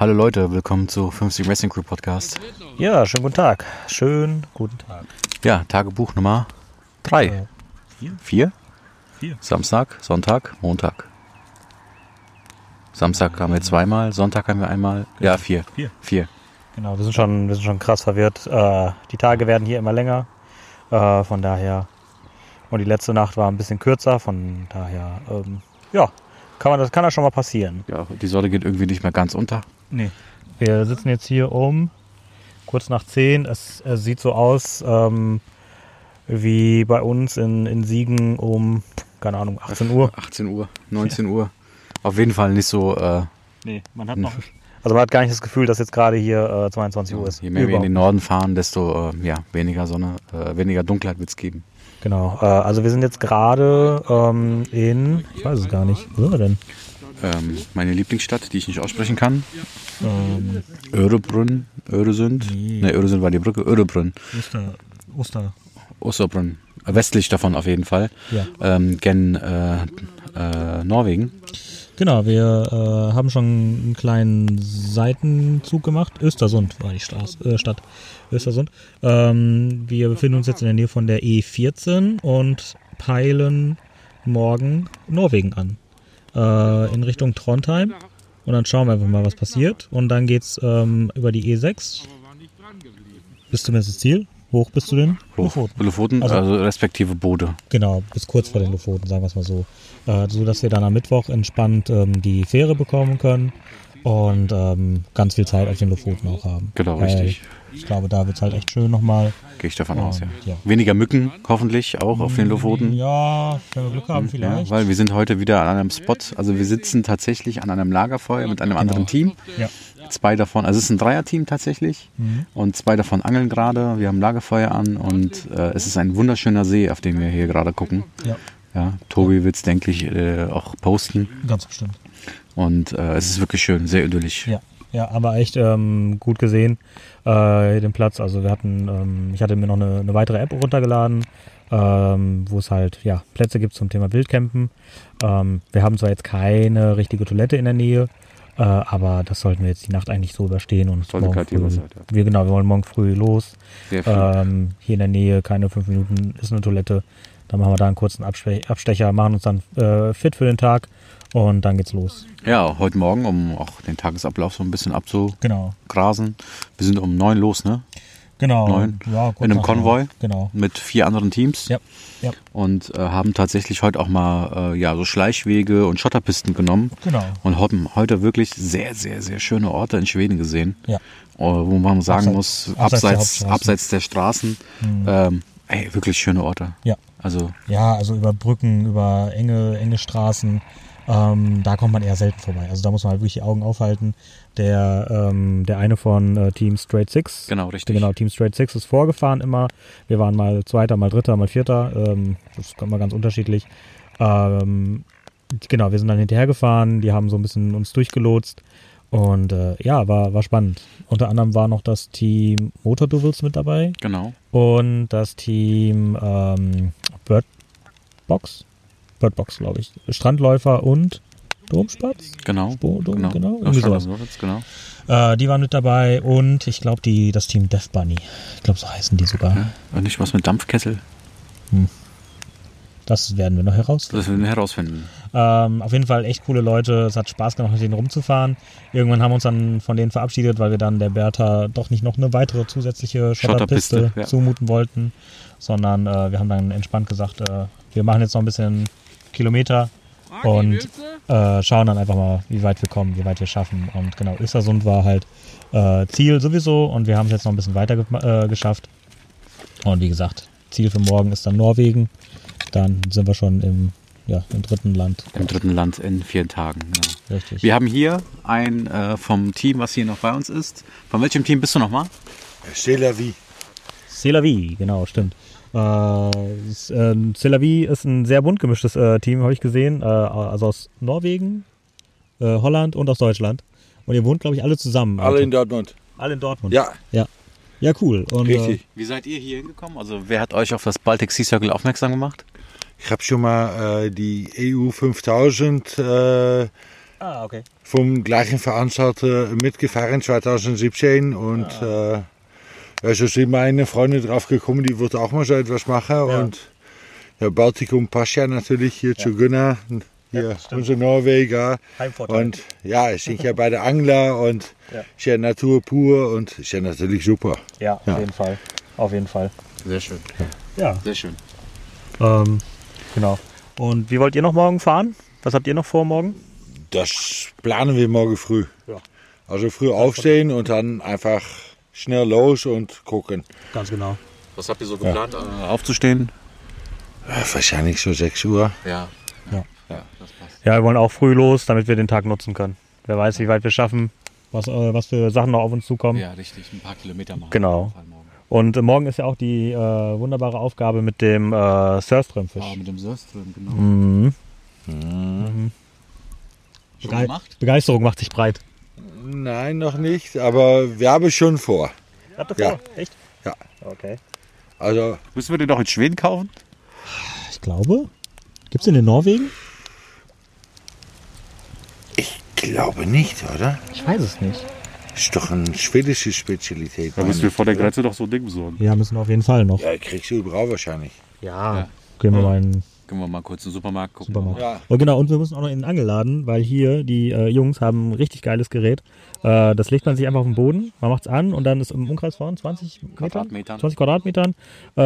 Hallo Leute, willkommen zu 50 Wrestling Crew Podcast. Ja, schönen guten Tag. Schönen guten Tag. Ja, Tagebuch Nummer 3. Äh, vier? 4? Vier. Samstag, Sonntag, Montag. Samstag haben wir zweimal, Sonntag haben wir einmal. Ja, vier. Vier. Vier. Genau, wir sind schon, wir sind schon krass verwirrt. Äh, die Tage werden hier immer länger. Äh, von daher. Und die letzte Nacht war ein bisschen kürzer. Von daher, ähm, ja, kann man das kann das schon mal passieren. Ja, die Sonne geht irgendwie nicht mehr ganz unter. Nee. Wir sitzen jetzt hier um kurz nach 10. Es, es sieht so aus ähm, wie bei uns in, in Siegen um, keine Ahnung, 18 Uhr. 18 Uhr, 19 Uhr. Auf jeden Fall nicht so, äh, Nee, man hat noch. Also man hat gar nicht das Gefühl, dass jetzt gerade hier äh, 22 Uhr ist. je mehr wir in Überhaupt den Norden fahren, desto äh, ja, weniger Sonne, äh, weniger Dunkelheit wird es geben. Genau, äh, also wir sind jetzt gerade ähm, in, ich weiß es gar nicht, wo sind wir denn? Ähm, meine Lieblingsstadt, die ich nicht aussprechen kann, Ähm, Örebrunn, Öresund. Nee. Ne, Öresund war die Brücke, Örebrunn. Oster, Oster, Osterbrunn. Westlich davon auf jeden Fall. ja. Ähm, gen äh, äh, Norwegen. Genau, wir äh, haben schon einen kleinen Seitenzug gemacht. Östersund war die Straße, äh, Stadt. Östersund. Ähm, wir befinden uns jetzt in der Nähe von der E14 und peilen morgen Norwegen an. Äh, in Richtung Trondheim. Und dann schauen wir einfach mal, was passiert. Und dann geht's ähm, über die E6 bis das Ziel. Hoch bis zu den Lofoten. Lofoten, Also- also, respektive Bode. Genau, bis kurz vor den Lofoten, sagen wir es mal so. Äh, so dass wir dann am Mittwoch entspannt ähm, die Fähre bekommen können und ähm, ganz viel Zeit auf den Lofoten auch haben. Genau, Weil richtig. Ich glaube, da wird es halt echt schön nochmal. Gehe ich davon aus, ja. ja. Weniger Mücken, hoffentlich, auch auf den Lofoten. Ja, wenn wir Glück haben, Ja, vielleicht. weil wir sind heute wieder an einem Spot, also wir sitzen tatsächlich an einem Lagerfeuer mit einem anderen Team. Ja. Zwei davon, also es ist ein Dreierteam tatsächlich Mhm. und zwei davon angeln gerade. Wir haben Lagerfeuer an und äh, es ist ein wunderschöner See, auf den wir hier gerade gucken. ja, Ja, Tobi wird es, denke ich, äh, auch posten ganz bestimmt. Und äh, es ist wirklich schön, sehr idyllisch. Ja, ja, aber echt ähm, gut gesehen, äh, den Platz. Also wir hatten, ähm, ich hatte mir noch eine, eine weitere App runtergeladen, ähm, wo es halt ja Plätze gibt zum Thema Wildcampen. Ähm, wir haben zwar jetzt keine richtige Toilette in der Nähe, äh, aber das sollten wir jetzt die Nacht eigentlich so überstehen und Sollte morgen früh, sein, ja. wir genau, wir wollen morgen früh los. Ähm, hier in der Nähe, keine fünf Minuten ist eine Toilette. Dann machen wir da einen kurzen Abspe Abstecher, machen uns dann äh, fit für den Tag und dann geht's los. Ja, heute Morgen, um auch den Tagesablauf so ein bisschen abzugrasen. Genau. Wir sind um neun los, ne? Genau. Neun. Ja, kurz In einem Konvoi? Genau. Mit vier anderen Teams. Ja. Ja. Und äh, haben tatsächlich heute auch mal äh, ja, so Schleichwege und Schotterpisten genommen. Genau. Und haben heute wirklich sehr, sehr, sehr schöne Orte in Schweden gesehen. Ja. Äh, wo man sagen Abseits- muss, abseits der abseits, Hauptstraßen. abseits der Straßen, ähm, ey, wirklich schöne Orte. Ja. Also, Ja, also über Brücken, über enge, enge Straßen, ähm, da kommt man eher selten vorbei. Also da muss man halt wirklich die Augen aufhalten. Der, ähm, der eine von äh, Team Straight Six, genau, richtig. genau, Team Straight Six ist vorgefahren immer. Wir waren mal Zweiter, mal Dritter, mal Vierter. Ähm, das ist immer ganz unterschiedlich. Ähm, genau, wir sind dann hinterhergefahren, die haben so ein bisschen uns durchgelotst. Und äh, ja, war, war spannend. Unter anderem war noch das Team Motor Devils mit dabei. Genau. Und das Team ähm, Bird Box. Bird Box, glaube ich. Strandläufer und Domspatz. Genau. Spo- Dom, genau. genau, irgendwie sowas. Genau. Äh, die waren mit dabei und ich glaube die das Team Death Bunny. Ich glaube so heißen die sogar. Ja. Und nicht was mit Dampfkessel. Das werden wir noch heraus. Das werden wir herausfinden. Ähm, auf jeden Fall echt coole Leute. Es hat Spaß gemacht, mit denen rumzufahren. Irgendwann haben wir uns dann von denen verabschiedet, weil wir dann der Bertha doch nicht noch eine weitere zusätzliche Schotterpiste, Schotterpiste, ja. zumuten wollten, sondern äh, wir haben dann entspannt gesagt, äh, wir machen jetzt noch ein bisschen Kilometer und äh, schauen dann einfach mal, wie weit wir kommen, wie weit wir schaffen. Und genau, Östersund war halt äh, Ziel sowieso und wir haben es jetzt noch ein bisschen weiter ge äh, geschafft. Und wie gesagt, Ziel für morgen ist dann Norwegen. Dann sind wir schon im, ja, im dritten Land. Im dritten Land in vier Tagen. Genau. Richtig. Wir haben hier ein äh, vom Team, was hier noch bei uns ist. Von welchem Team bist du nochmal? C'est la vie. C'est la vie, genau, stimmt. Äh, vie ist ein sehr bunt gemischtes äh, Team, habe ich gesehen. Äh, also aus Norwegen, äh, Holland und aus Deutschland. Und ihr wohnt, glaube ich, alle zusammen. Alle in Dortmund. alle in Dortmund. Ja, Ja, cool. Und, richtig. Wie seid ihr hier hingekommen? Also wer hat euch auf das Baltic Sea Circle aufmerksam gemacht? Ich habe schon mal äh, die EU 5000 äh, Ah, okay. vom gleichen Veranstalter mitgefahren 2017 und äh, ja, so sind meine Freunde drauf gekommen, die wollten auch mal so etwas machen und ja, Baltikum passt ja natürlich hier zu Gunnar, hier unser Norweger Heimvorteil. und ja, es sind ja beide Angler und Ja. ist ja Natur pur und ist ja natürlich super. ja, Ja. auf jeden Fall. Auf jeden Fall. Sehr schön. Ja. Sehr schön. Ähm, genau. Und wie wollt ihr noch morgen fahren? Was habt ihr noch vor morgen? Das planen wir morgen früh. Ja. Also früh aufstehen und dann einfach schnell los und gucken. Ganz genau. Was habt ihr so geplant, äh, aufzustehen? Ja, wahrscheinlich so 6 Uhr. Ja. Ja. Ja, das passt. Ja, wir wollen auch früh los, damit wir den Tag nutzen können. Wer weiß, wie weit wir schaffen, was, äh, was für Sachen noch auf uns zukommen. Ja, richtig. Ein paar Kilometer machen. Genau. Und morgen ist ja auch die äh, wunderbare Aufgabe mit dem äh, Surfströmfisch. Ah, mit dem Surfström, genau. Mhm. Schon Begei- gemacht? Begeisterung macht sich breit. Nein, noch nicht, aber wir haben schon vor. Habt ihr Ja. vor? Echt? Ja. Okay. Also Müssen wir den doch in Schweden kaufen? Ich glaube. Gibt es den in Norwegen? ich glaube nicht, oder? Ich weiß es nicht. Ist doch eine schwedische Spezialität. Da müssen wir vor der Grenze doch so ein Ding besorgen. Ja, müssen wir auf jeden Fall noch. Ja, kriegst du überall wahrscheinlich. Ja. Ja. Gehen wir mal in Können wir mal kurz in den Supermarkt gucken. Supermarkt. Ja. Oh, genau, und wir müssen auch noch in den Angelladen, weil hier die äh, Jungs haben ein richtig geiles Gerät. Äh, das legt man sich einfach auf den Boden, man macht es an und dann ist im Umkreis von 20 Metern, Quadratmetern. 20 Quadratmetern äh,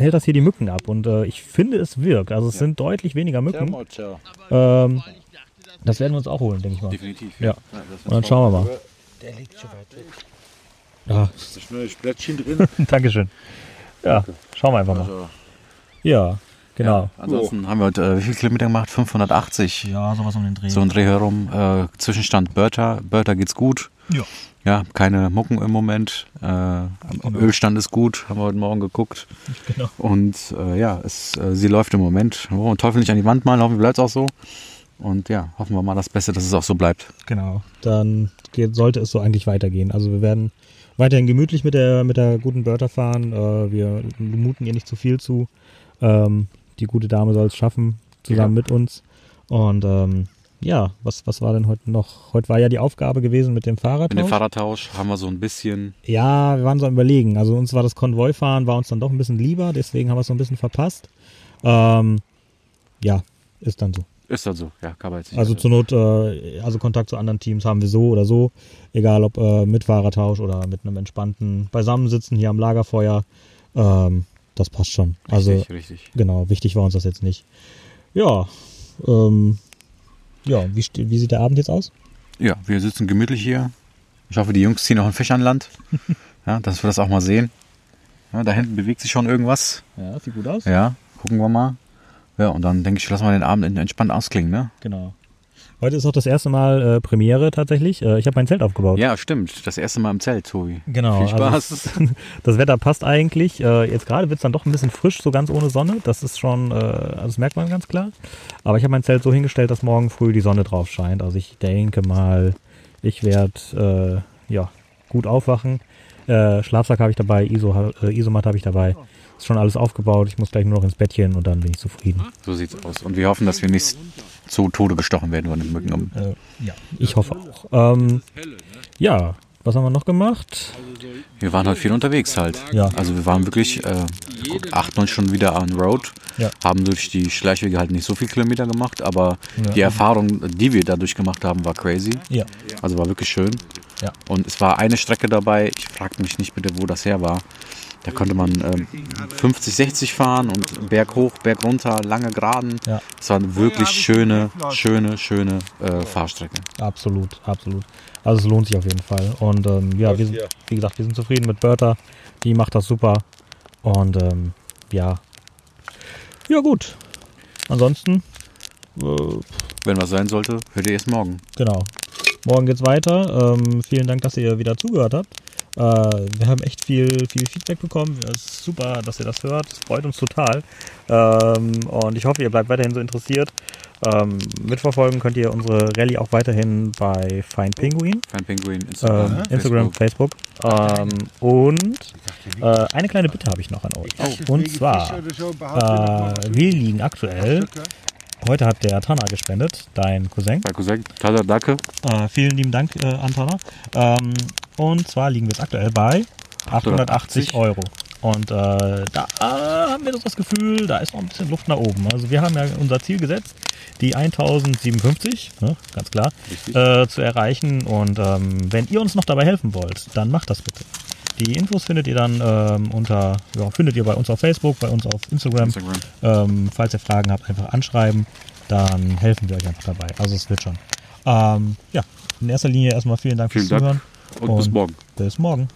hält das hier die Mücken ab. Und äh, ich finde, es wirkt. Also es sind deutlich weniger Mücken. Ähm, das werden wir uns auch holen, denke ich mal. Definitiv. Ja. das Und dann schauen wir mal. Der liegt so weit weg. Ja, Ist das neues Blättchen drin? Dankeschön. Ja, schauen wir einfach mal. Also, Ja, genau. Ansonsten haben wir heute, äh, wie viele Kilometer gemacht? 580. Ja, sowas um den Dreh. So ein Dreh herum. Äh, Zwischenstand Bertha. Bertha geht's gut. Ja. Ja, keine Mucken im Moment. Äh, Ölstand ist gut, haben wir heute Morgen geguckt. Genau. Und äh, ja, es, äh, sie läuft im Moment. Wir wollen Teufel nicht an die Wand malen, hoffen, bleibt es auch so. Und ja, hoffen wir mal das Beste, dass es auch so bleibt. Genau. Dann geht, sollte es so eigentlich weitergehen. Also wir werden weiterhin gemütlich mit der, mit der guten Bertha fahren. Äh, wir muten ihr nicht zu viel zu. Ähm, die gute Dame soll es schaffen, zusammen mit uns. Und ähm, ja, was, was war denn heute noch? Heute war ja die Aufgabe gewesen mit dem Fahrrad. Mit dem Fahrradtausch haben wir so ein bisschen, Ja, wir waren so am überlegen. Also uns war das Konvoifahren, war uns dann doch ein bisschen lieber, deswegen haben wir es so ein bisschen verpasst. Ähm, ja, ist dann so. Ist dann so, ja, kann man jetzt nicht. Also zur Not, äh, also Kontakt zu anderen Teams haben wir so oder so. Egal ob äh, mit Fahrertausch oder mit einem entspannten Beisammensitzen hier am Lagerfeuer. Ähm, das passt schon. Also richtig, richtig. genau, wichtig war uns das jetzt nicht. Ja, ähm, ja, wie, wie sieht der Abend jetzt aus? Ja, wir sitzen gemütlich hier. Ich hoffe, die Jungs ziehen noch einen Fisch an Land. ja, dass wir das auch mal sehen. Ja, da hinten bewegt sich schon irgendwas. Ja, sieht gut aus. Ja, gucken wir mal. Ja, und dann denke ich, lassen wir den Abend en- entspannt ausklingen, ne? Genau. Heute ist auch das erste Mal äh, Premiere tatsächlich. Äh, ich habe mein Zelt aufgebaut. Ja, stimmt. Das erste Mal im Zelt, Tobi. Genau, Viel Spaß. Also, das Wetter passt eigentlich. Äh, jetzt gerade wird es dann doch ein bisschen frisch, so ganz ohne Sonne. Das ist schon, äh, also das merkt man ganz klar. Aber ich habe mein Zelt so hingestellt, dass morgen früh die Sonne drauf scheint. Also ich denke mal, ich werde äh, ja, gut aufwachen. Äh, Schlafsack habe ich dabei, Iso, Isomatte habe ich dabei. Ist schon alles aufgebaut. Ich muss gleich nur noch ins Bettchen und dann bin ich zufrieden. so sieht's aus. Und wir hoffen, dass wir nicht zu Tode gestochen werden von den Mücken. Um. Äh, ja, ich hoffe auch. Ähm, ja, was haben wir noch gemacht? Wir waren halt viel unterwegs halt. Ja. Also wir waren wirklich äh, acht, neun Stunden wieder on Road. Ja. Haben durch die Schleichwege halt nicht so viel Kilometer gemacht, aber Ja. die Erfahrung, die wir dadurch gemacht haben, war crazy. Ja. Also war wirklich schön. Ja. Und es war eine Strecke dabei, ich frage mich nicht bitte, wo das her war. Da konnte man ähm, 50, 60 fahren und Berg hoch, Berg runter, lange Geraden. Ja. Es war eine wirklich schöne, schöne, schöne äh, Fahrstrecke. Absolut, absolut. Also es lohnt sich auf jeden Fall. Und ähm, ja, wir sind, wie gesagt, wir sind zufrieden mit Bertha. Die macht das super. Und ähm, ja. Ja gut. Ansonsten, äh, Wenn was sein sollte, hört ihr erst morgen. genau. Morgen geht's weiter. Ähm, vielen Dank, dass ihr wieder zugehört habt. Äh, wir haben echt viel, viel Feedback bekommen. Es ist super, dass ihr das hört. Es freut uns total. Ähm, und ich hoffe, ihr bleibt weiterhin so interessiert. Ähm, mitverfolgen könnt ihr unsere Rallye auch weiterhin bei Fine Penguin. Kein Pinguin, Instagram, ähm, Instagram, Facebook. Ähm, und äh, eine kleine Bitte habe ich noch an euch. und zwar, äh, wir liegen aktuell Heute hat der Tana gespendet, dein Cousin. Mein Cousin, Tata, danke. Äh, vielen lieben Dank äh, an Tana. Ähm, und zwar liegen wir jetzt aktuell bei 880 Euro. Und äh, da haben wir das Gefühl, da ist noch ein bisschen Luft nach oben. Also wir haben ja unser Ziel gesetzt, die 1057, ne, ganz klar, äh, zu erreichen. Und ähm, wenn ihr uns noch dabei helfen wollt, dann macht das bitte. Die Infos findet ihr dann ähm, unter, ja, findet ihr bei uns auf Facebook, bei uns auf Instagram. Instagram. Ähm, falls ihr Fragen habt, einfach anschreiben, dann helfen wir euch einfach dabei. Also es wird schon. Ähm, ja, in erster Linie erstmal vielen Dank Vielen fürs Dank Zuhören. Und bis morgen. Bis morgen.